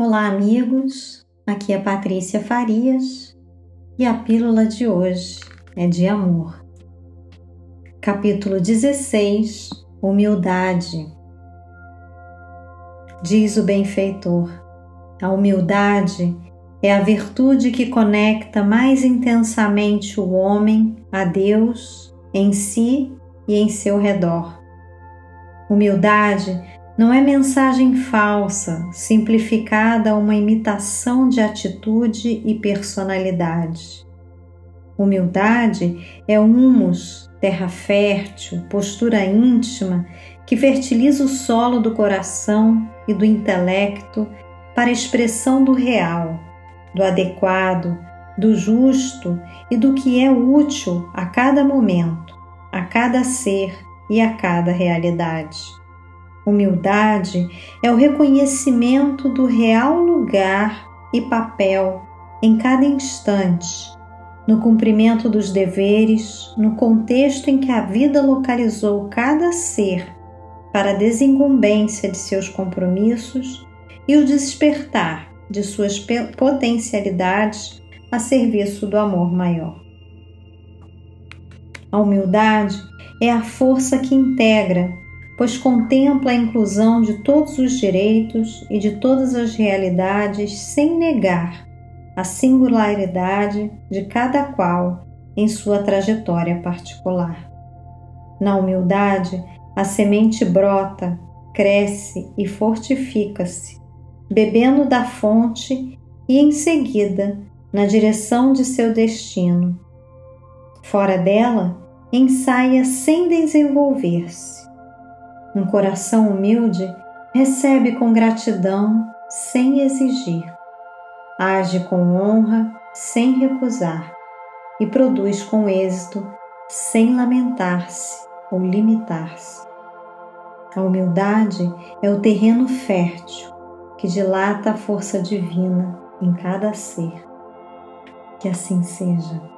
Olá, amigos. Aqui é Patrícia Farias e a pílula de hoje é de amor. Capítulo 16 Humildade. Diz o benfeitor: A humildade é a virtude que conecta mais intensamente o homem a Deus em si e em seu redor. Humildade não é mensagem falsa, simplificada a uma imitação de atitude e personalidade. Humildade é humus, terra fértil, postura íntima que fertiliza o solo do coração e do intelecto para a expressão do real, do adequado, do justo e do que é útil a cada momento, a cada ser e a cada realidade. Humildade é o reconhecimento do real lugar e papel em cada instante, no cumprimento dos deveres, no contexto em que a vida localizou cada ser para a desincumbência de seus compromissos e o despertar de suas potencialidades a serviço do amor maior. A humildade é a força que integra pois contempla a inclusão de todos os direitos e de todas as realidades sem negar a singularidade de cada qual em sua trajetória particular. Na humildade, a semente brota, cresce e fortifica-se, bebendo da fonte e em seguida na direção de seu destino. Fora dela, ensaia sem desenvolver-se um coração humilde recebe com gratidão sem exigir, age com honra sem recusar e produz com êxito sem lamentar-se ou limitar-se. A humildade é o terreno fértil que dilata a força divina em cada ser. Que assim seja.